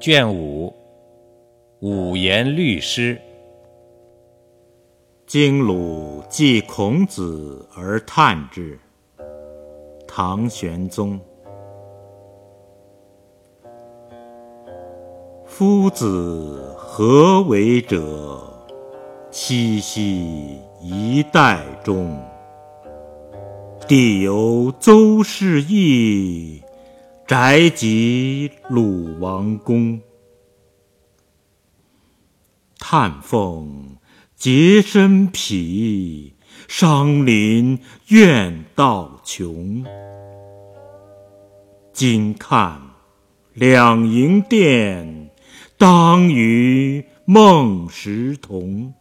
卷五，五言律诗。经鲁记孔子而叹之。唐玄宗。夫子何为者？七夕一代中。地有邹氏邑，宅即鲁王宫。叹凤洁身癖，伤邻怨道穷。今看两楹殿，当与孟石同。